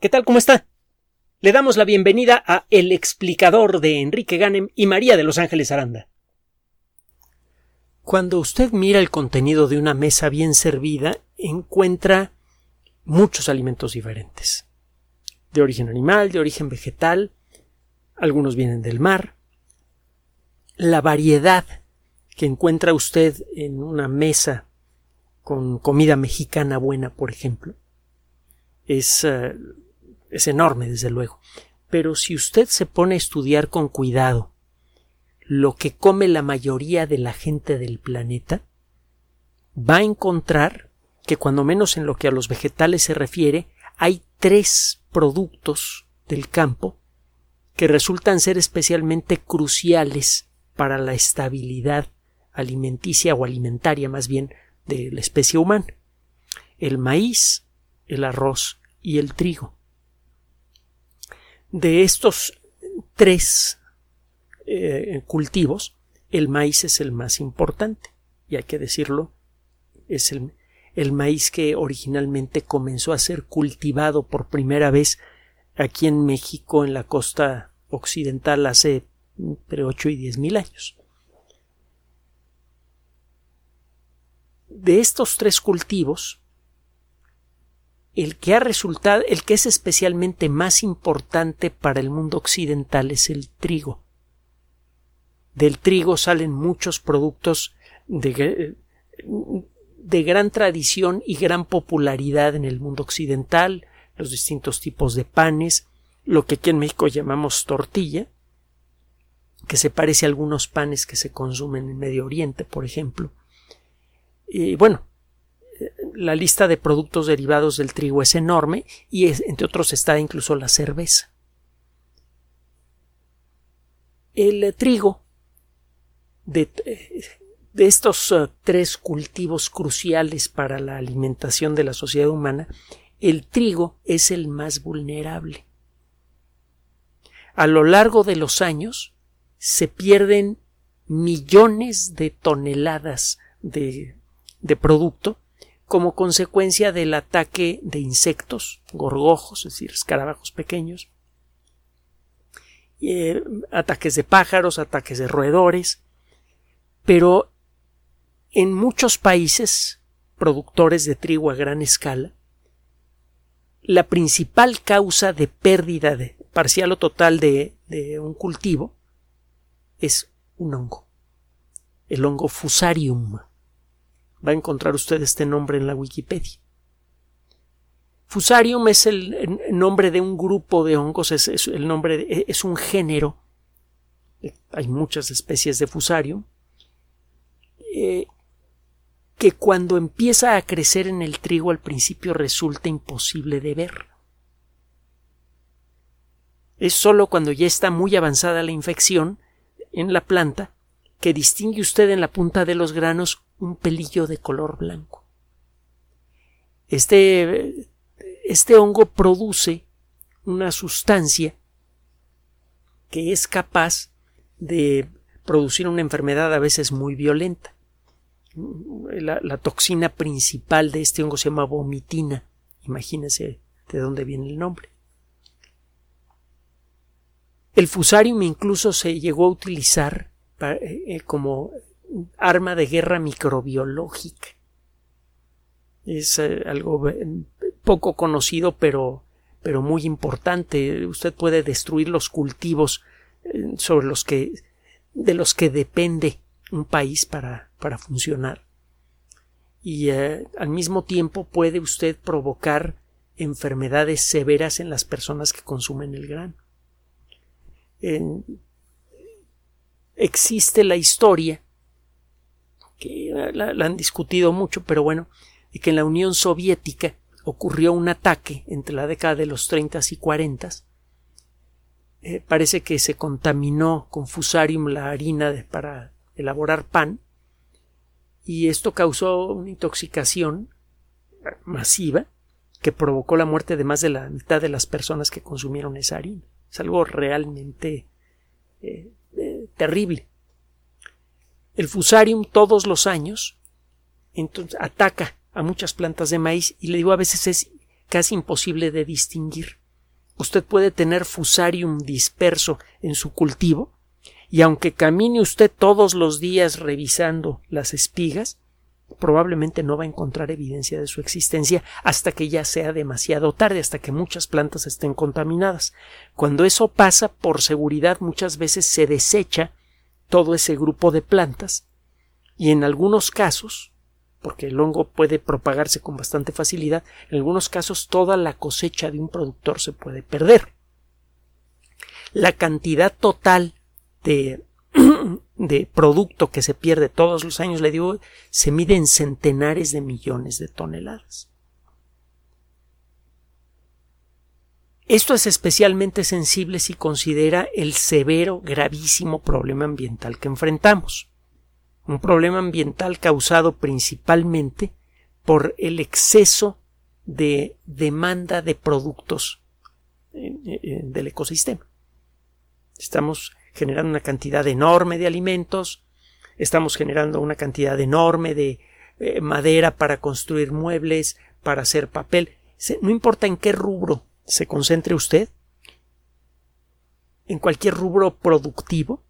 ¿Qué tal? ¿Cómo está? Le damos la bienvenida a El explicador de Enrique Ganem y María de Los Ángeles Aranda. Cuando usted mira el contenido de una mesa bien servida, encuentra muchos alimentos diferentes. De origen animal, de origen vegetal, algunos vienen del mar. La variedad que encuentra usted en una mesa con comida mexicana buena, por ejemplo, es eh, es enorme, desde luego. Pero si usted se pone a estudiar con cuidado lo que come la mayoría de la gente del planeta, va a encontrar que cuando menos en lo que a los vegetales se refiere, hay tres productos del campo que resultan ser especialmente cruciales para la estabilidad alimenticia o alimentaria más bien de la especie humana. El maíz, el arroz y el trigo. De estos tres eh, cultivos, el maíz es el más importante, y hay que decirlo, es el, el maíz que originalmente comenzó a ser cultivado por primera vez aquí en México, en la costa occidental, hace entre ocho y diez mil años. De estos tres cultivos, el que ha resultado, el que es especialmente más importante para el mundo occidental es el trigo. Del trigo salen muchos productos de, gran tradición y gran popularidad en el mundo occidental, los distintos tipos de panes, lo que aquí en México llamamos tortilla, que se parece a algunos panes que se consumen en Medio Oriente, por ejemplo. Y bueno, la lista de productos derivados del trigo es enorme y entre otros está incluso la cerveza. El trigo de, de estos uh, tres cultivos cruciales para la alimentación de la sociedad humana, el trigo es el más vulnerable. A lo largo de los años se pierden millones de toneladas de, de producto como consecuencia del ataque de insectos, gorgojos, es decir, escarabajos pequeños, eh, ataques de pájaros, ataques de roedores, pero en muchos países productores de trigo a gran escala, la principal causa de pérdida de, parcial o total de, de un cultivo es un hongo, el hongo Fusarium va a encontrar usted este nombre en la Wikipedia. Fusarium es el nombre de un grupo de hongos, es, el nombre es un género. Hay muchas especies de Fusarium. Eh, que cuando empieza a crecer en el trigo al principio resulta imposible de ver. Es sólo cuando ya está muy avanzada la infección en la planta que distingue usted en la punta de los granos un pelillo de color blanco. Este, este hongo produce una sustancia que es capaz de producir una enfermedad a veces muy violenta. La, toxina principal de este hongo se llama vomitina. Imagínese de dónde viene el nombre. El fusarium incluso se llegó a utilizar eh, eh, como arma de guerra microbiológica. Es eh, algo poco conocido, pero, pero muy importante. Usted puede destruir los cultivos sobre los que, de los que depende un país para, para funcionar. Y al mismo tiempo puede usted provocar enfermedades severas en las personas que consumen el grano. Existe la historia, que la, han discutido mucho, pero bueno, de que en la Unión Soviética ocurrió un ataque entre la década de los 30 y 40. Eh, parece que se contaminó con fusarium la harina para elaborar pan y esto causó una intoxicación masiva que provocó la muerte de más de la mitad de las personas que consumieron esa harina. Es algo realmente eh, terrible. El fusarium todos los años entonces, ataca a muchas plantas de maíz y le digo a veces es casi imposible de distinguir. usted puede tener fusarium disperso en su cultivo y aunque camine usted todos los días revisando las espigas, probablemente no va a encontrar evidencia de su existencia hasta que ya sea demasiado tarde, hasta que muchas plantas estén contaminadas. Cuando eso pasa, por seguridad muchas veces se desecha todo ese grupo de plantas y en algunos casos, porque el hongo puede propagarse con bastante facilidad, en algunos casos toda la cosecha de un productor se puede perder. La cantidad total de, de producto que se pierde todos los años, le digo, se mide en centenares de millones de toneladas. Esto es especialmente sensible si considera el severo, gravísimo problema ambiental que enfrentamos. Un problema ambiental causado principalmente por el exceso de demanda de productos del ecosistema. Estamos generando una cantidad enorme de alimentos, estamos generando una cantidad enorme de eh, madera para construir muebles, para hacer papel. No importa en qué rubro se concentre usted, en cualquier rubro productivo,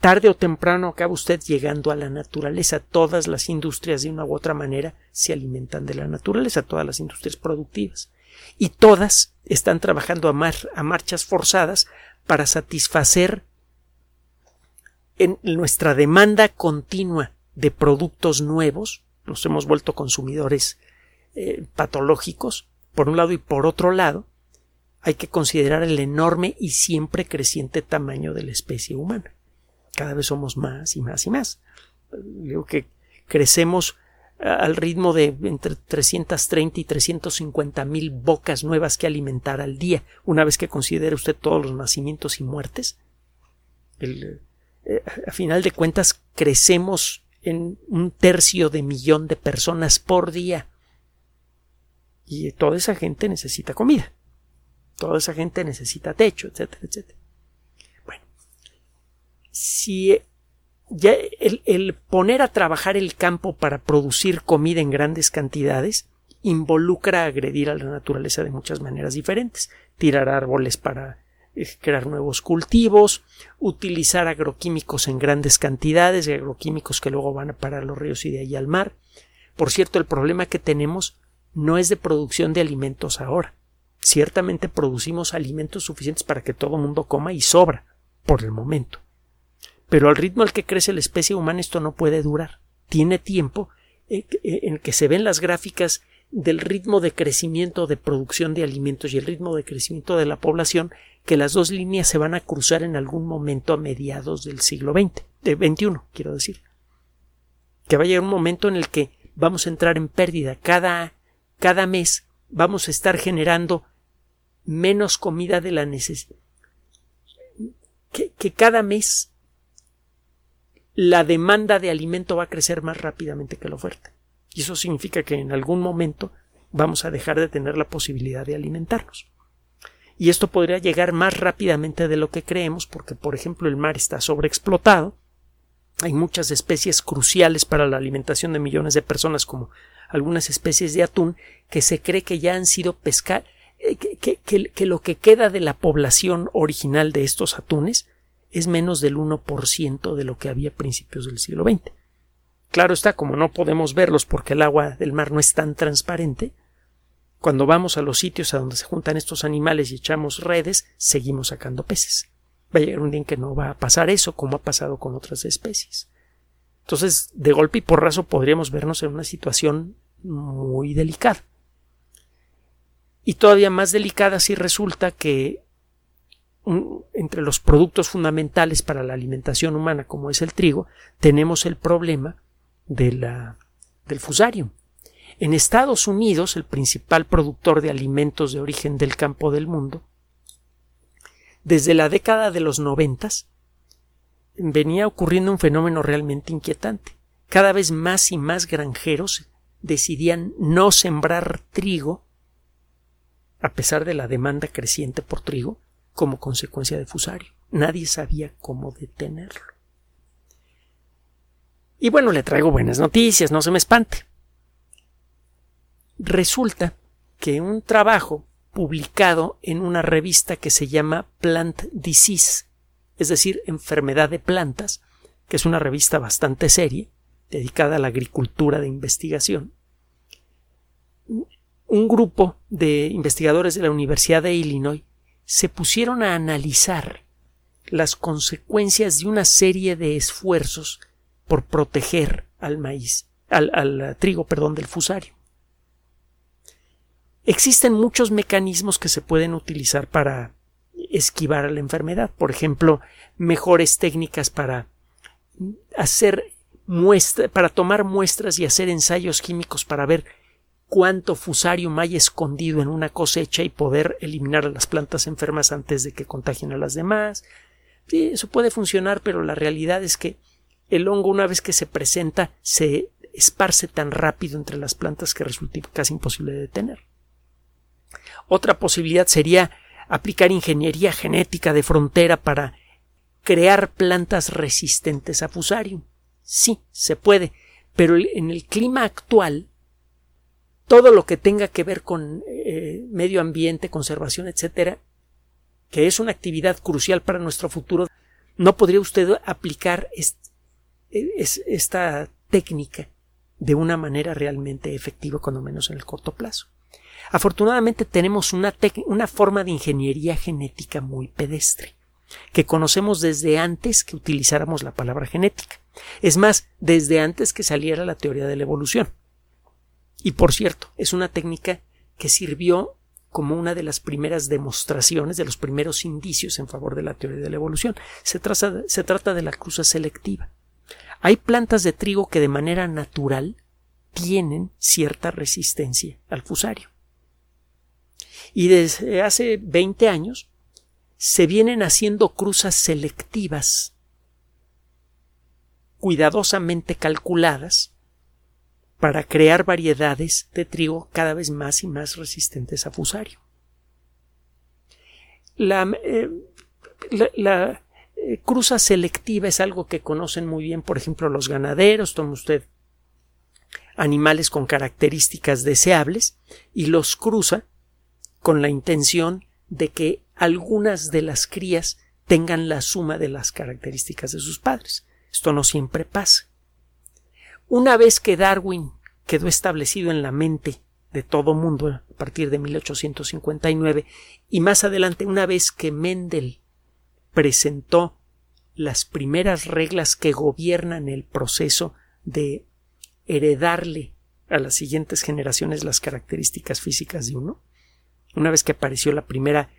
tarde o temprano acaba usted llegando a la naturaleza. Todas las industrias de una u otra manera se alimentan de la naturaleza, todas las industrias productivas. Y todas están trabajando a, a marchas forzadas para satisfacer en nuestra demanda continua de productos nuevos, nos hemos vuelto consumidores eh, patológicos, por un lado y por otro lado, hay que considerar el enorme y siempre creciente tamaño de la especie humana. Cada vez somos más y más y más. Digo que crecemos al ritmo de entre 330 y 350 mil bocas nuevas que alimentar al día, una vez que considere usted todos los nacimientos y muertes. El, eh, a final de cuentas crecemos en un tercio de millón de personas por día. Y toda esa gente necesita comida. Toda esa gente necesita techo, etcétera, etcétera. Bueno, si ya el, el, poner a trabajar el campo para producir comida en grandes cantidades involucra agredir a la naturaleza de muchas maneras diferentes. Tirar árboles para crear nuevos cultivos, utilizar agroquímicos en grandes cantidades, agroquímicos que luego van a parar los ríos y de ahí al mar. Por cierto, el problema que tenemos no es de producción de alimentos ahora. Ciertamente producimos alimentos suficientes para que todo el mundo coma y sobra, por el momento. Pero al ritmo al que crece la especie humana esto no puede durar. Tiene tiempo en que se ven las gráficas del ritmo de crecimiento de producción de alimentos y el ritmo de crecimiento de la población que las dos líneas se van a cruzar en algún momento a mediados del siglo XX, de XXI, quiero decir. Que va a llegar un momento en el que vamos a entrar en pérdida. Cada, cada mes vamos a estar generando menos comida de la necesidad. Que, cada mes la demanda de alimento va a crecer más rápidamente que la oferta. Y eso significa que en algún momento vamos a dejar de tener la posibilidad de alimentarnos y esto podría llegar más rápidamente de lo que creemos porque, por ejemplo, el mar está sobreexplotado. Hay muchas especies cruciales para la alimentación de millones de personas, como algunas especies de atún, que se cree que ya han sido pescadas, eh, que, lo que queda de la población original de estos atunes es menos del 1% de lo que había a principios del siglo XX. Claro está, como no podemos verlos porque el agua del mar no es tan transparente, cuando vamos a los sitios a donde se juntan estos animales y echamos redes, seguimos sacando peces. Va a llegar un día en que no va a pasar eso, como ha pasado con otras especies. Entonces, de golpe y porrazo podríamos vernos en una situación muy delicada. Y todavía más delicada si resulta que entre los productos fundamentales para la alimentación humana, como es el trigo, tenemos el problema de la, del fusarium. En Estados Unidos, el principal productor de alimentos de origen del campo del mundo, desde la década de los noventas venía ocurriendo un fenómeno realmente inquietante. Cada vez más y más granjeros decidían no sembrar trigo, a pesar de la demanda creciente por trigo, como consecuencia de fusario. Nadie sabía cómo detenerlo. Y bueno, le traigo buenas noticias, no se me espante. Resulta que un trabajo publicado en una revista que se llama Plant Disease, es decir, enfermedad de plantas, que es una revista bastante seria, dedicada a la agricultura de investigación. Un grupo de investigadores de la Universidad de Illinois se pusieron a analizar las consecuencias de una serie de esfuerzos por proteger al maíz, al, al trigo, perdón, del fusario. Existen muchos mecanismos que se pueden utilizar para esquivar a la enfermedad. Por ejemplo, mejores técnicas para hacer muestra, para tomar muestras y hacer ensayos químicos para ver cuánto fusarium hay escondido en una cosecha y poder eliminar a las plantas enfermas antes de que contagien a las demás. Sí, eso puede funcionar, pero la realidad es que el hongo, una vez que se presenta, se esparce tan rápido entre las plantas que resulta casi imposible de detener. Otra posibilidad sería aplicar ingeniería genética de frontera para crear plantas resistentes a fusarium. Sí, se puede, pero en el clima actual, todo lo que tenga que ver con eh, medio ambiente, conservación, etcétera, que es una actividad crucial para nuestro futuro, no podría usted aplicar esta técnica de una manera realmente efectiva, cuando menos en el corto plazo. Afortunadamente tenemos una, una forma de ingeniería genética muy pedestre, que conocemos desde antes que utilizáramos la palabra genética. Es más, desde antes que saliera la teoría de la evolución. Y por cierto, es una técnica que sirvió como una de las primeras demostraciones, de los primeros indicios en favor de la teoría de la evolución. Se se trata de la cruza selectiva. Hay plantas de trigo que de manera natural tienen cierta resistencia al fusario. Y desde hace 20 años se vienen haciendo cruzas selectivas cuidadosamente calculadas para crear variedades de trigo cada vez más y más resistentes a fusario. La, eh, eh, cruza selectiva es algo que conocen muy bien, por ejemplo, los ganaderos. Toma usted animales con características deseables y los cruza con la intención de que algunas de las crías tengan la suma de las características de sus padres. Esto no siempre pasa. Una vez que Darwin quedó establecido en la mente de todo mundo a partir de 1859 y más adelante una vez que Mendel presentó las primeras reglas que gobiernan el proceso de heredarle a las siguientes generaciones las características físicas de uno, una vez que apareció la primera,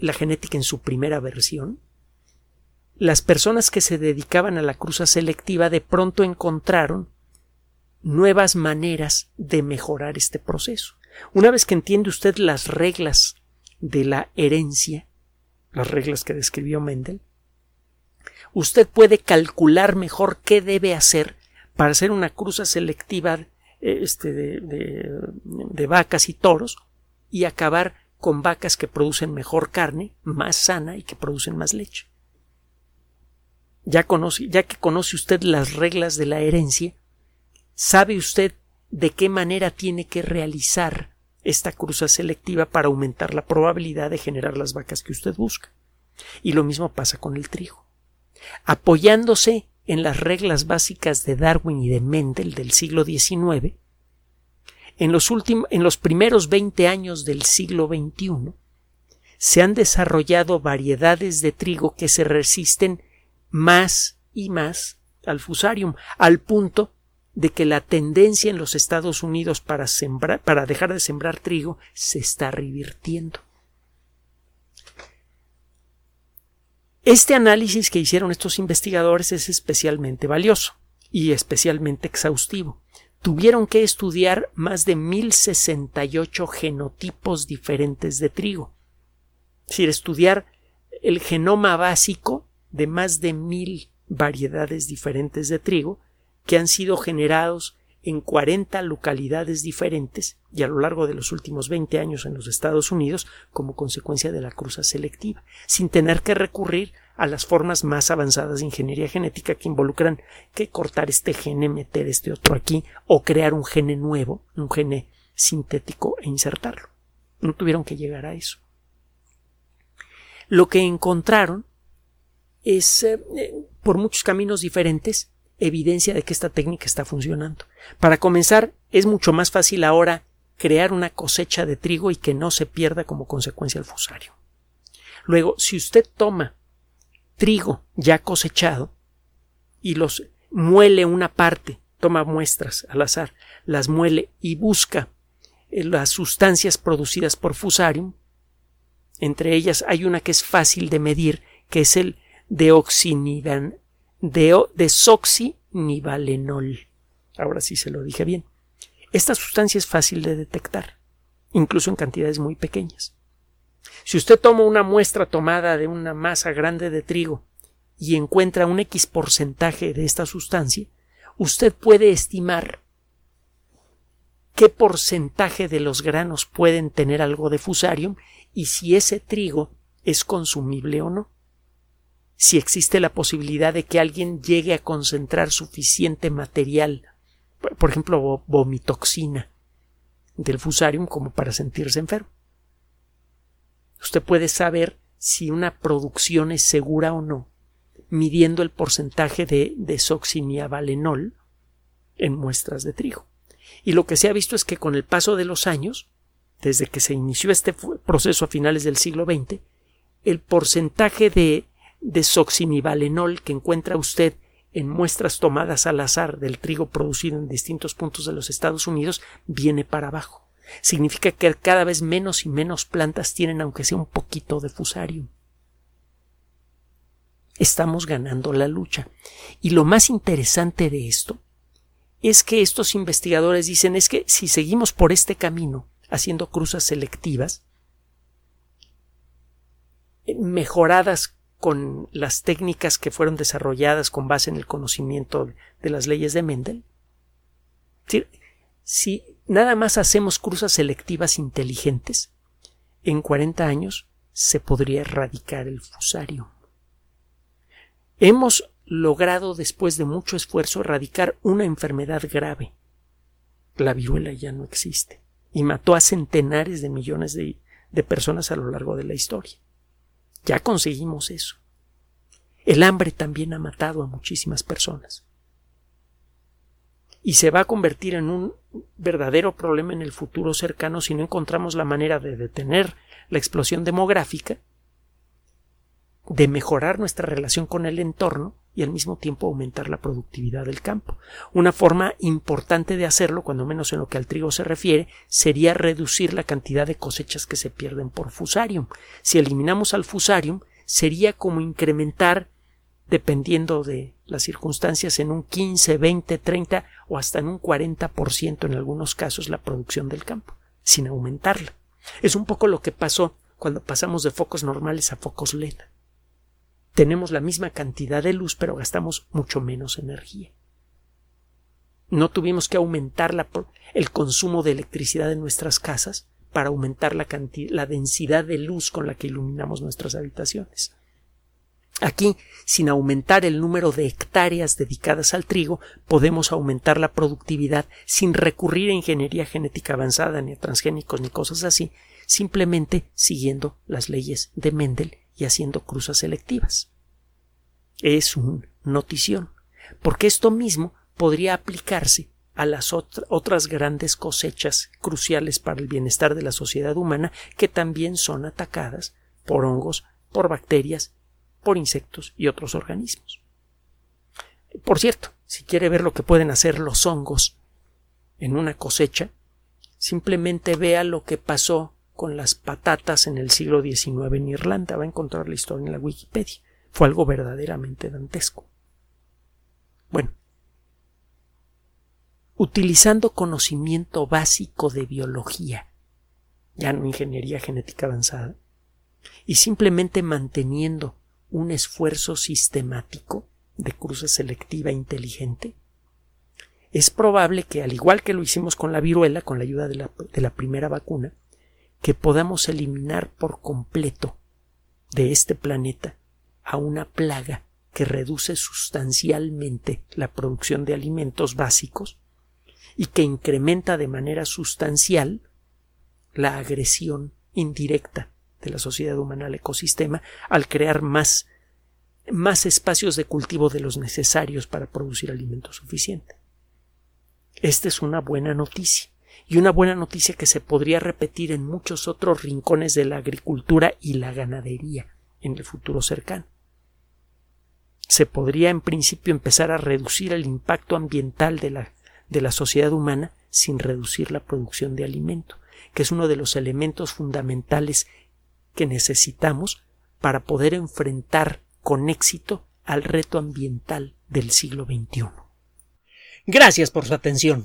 la genética en su primera versión, las personas que se dedicaban a la cruza selectiva de pronto encontraron nuevas maneras de mejorar este proceso. Una vez que entiende usted las reglas de la herencia, las reglas que describió Mendel, usted puede calcular mejor qué debe hacer para hacer una cruza selectiva este, de, de vacas y toros y acabar con vacas que producen mejor carne, más sana y que producen más leche. Ya, conoce, ya que conoce usted las reglas de la herencia, sabe usted de qué manera tiene que realizar esta cruza selectiva para aumentar la probabilidad de generar las vacas que usted busca. Y lo mismo pasa con el trigo. Apoyándose en las reglas básicas de Darwin y de Mendel del siglo XIX, en los, últimos, en los primeros 20 años del siglo XXI se han desarrollado variedades de trigo que se resisten más y más al fusarium, al punto de que la tendencia en los Estados Unidos para, sembrar, para dejar de sembrar trigo se está revirtiendo. Este análisis que hicieron estos investigadores es especialmente valioso y especialmente exhaustivo tuvieron que estudiar más de 1068 genotipos diferentes de trigo. Es decir, estudiar el genoma básico de más de mil variedades diferentes de trigo que han sido generados en 40 localidades diferentes y a lo largo de los últimos 20 años en los Estados Unidos como consecuencia de la cruza selectiva, sin tener que recurrir a las formas más avanzadas de ingeniería genética que involucran que cortar este gene, meter este otro aquí o crear un gene nuevo, un gene sintético e insertarlo. No tuvieron que llegar a eso. Lo que encontraron es, eh, por muchos caminos diferentes, evidencia de que esta técnica está funcionando. Para comenzar, es mucho más fácil ahora crear una cosecha de trigo y que no se pierda como consecuencia el fusario. Luego, si usted toma trigo ya cosechado y los muele una parte, toma muestras al azar, las muele y busca eh, las sustancias producidas por fusarium, entre ellas hay una que es fácil de medir, que es el deoxinivan, desoxinivalenol. Ahora sí se lo dije bien. Esta sustancia es fácil de detectar, incluso en cantidades muy pequeñas. Si usted toma una muestra tomada de una masa grande de trigo y encuentra un X porcentaje de esta sustancia, usted puede estimar qué porcentaje de los granos pueden tener algo de fusarium y si ese trigo es consumible o no. Si existe la posibilidad de que alguien llegue a concentrar suficiente material, por ejemplo, vomitoxina del fusarium como para sentirse enfermo. Usted puede saber si una producción es segura o no midiendo el porcentaje de desoxiniavalenol en muestras de trigo. Y lo que se ha visto es que con el paso de los años, desde que se inició este proceso a finales del siglo XX, el porcentaje de desoxinivalenol que encuentra usted en muestras tomadas al azar del trigo producido en distintos puntos de los Estados Unidos viene para abajo. Significa que cada vez menos y menos plantas tienen aunque sea un poquito de fusarium. Estamos ganando la lucha. Y lo más interesante de esto es que estos investigadores dicen es que si seguimos por este camino haciendo cruzas selectivas mejoradas con las técnicas que fueron desarrolladas con base en el conocimiento de las leyes de Mendel, si nada más hacemos cruzas selectivas inteligentes, en 40 años se podría erradicar el fusario. Hemos logrado, después de mucho esfuerzo, erradicar una enfermedad grave. La viruela ya no existe y mató a centenares de millones de, de personas a lo largo de la historia. Ya conseguimos eso. El hambre también ha matado a muchísimas personas. Y se va a convertir en un verdadero problema en el futuro cercano si no encontramos la manera de detener la explosión demográfica de mejorar nuestra relación con el entorno y al mismo tiempo aumentar la productividad del campo. Una forma importante de hacerlo, cuando menos en lo que al trigo se refiere, sería reducir la cantidad de cosechas que se pierden por fusarium. Si eliminamos al fusarium, sería como incrementar, dependiendo de las circunstancias, en un 15, 20, 30 o hasta en un 40% en algunos casos la producción del campo, sin aumentarla. Es un poco lo que pasó cuando pasamos de focos normales a focos LED tenemos la misma cantidad de luz, pero gastamos mucho menos energía. No tuvimos que aumentar el consumo de electricidad en nuestras casas para aumentar la, la densidad de luz con la que iluminamos nuestras habitaciones. Aquí, sin aumentar el número de hectáreas dedicadas al trigo, podemos aumentar la productividad sin recurrir a ingeniería genética avanzada, ni a transgénicos, ni cosas así, simplemente siguiendo las leyes de Mendel y haciendo cruzas selectivas. Es un notición, porque esto mismo podría aplicarse a las otras grandes cosechas cruciales para el bienestar de la sociedad humana que también son atacadas por hongos, por bacterias, por insectos y otros organismos. Por cierto, si quiere ver lo que pueden hacer los hongos en una cosecha, simplemente vea lo que pasó con las patatas en el siglo XIX en Irlanda. Va a encontrar la historia en la Wikipedia. Fue algo verdaderamente dantesco. Bueno, utilizando conocimiento básico de biología, ya no ingeniería genética avanzada, y simplemente manteniendo un esfuerzo sistemático de cruce selectiva inteligente, es probable que, al igual que lo hicimos con la viruela, con la ayuda de la, de la primera vacuna, que podamos eliminar por completo de este planeta a una plaga que reduce sustancialmente la producción de alimentos básicos y que incrementa de manera sustancial la agresión indirecta de la sociedad humana al ecosistema al crear más, más espacios de cultivo de los necesarios para producir alimento suficiente. Esta es una buena noticia y una buena noticia que se podría repetir en muchos otros rincones de la agricultura y la ganadería en el futuro cercano. Se podría en principio empezar a reducir el impacto ambiental de la, de la sociedad humana sin reducir la producción de alimento, que es uno de los elementos fundamentales que necesitamos para poder enfrentar con éxito al reto ambiental del siglo XXI. Gracias por su atención.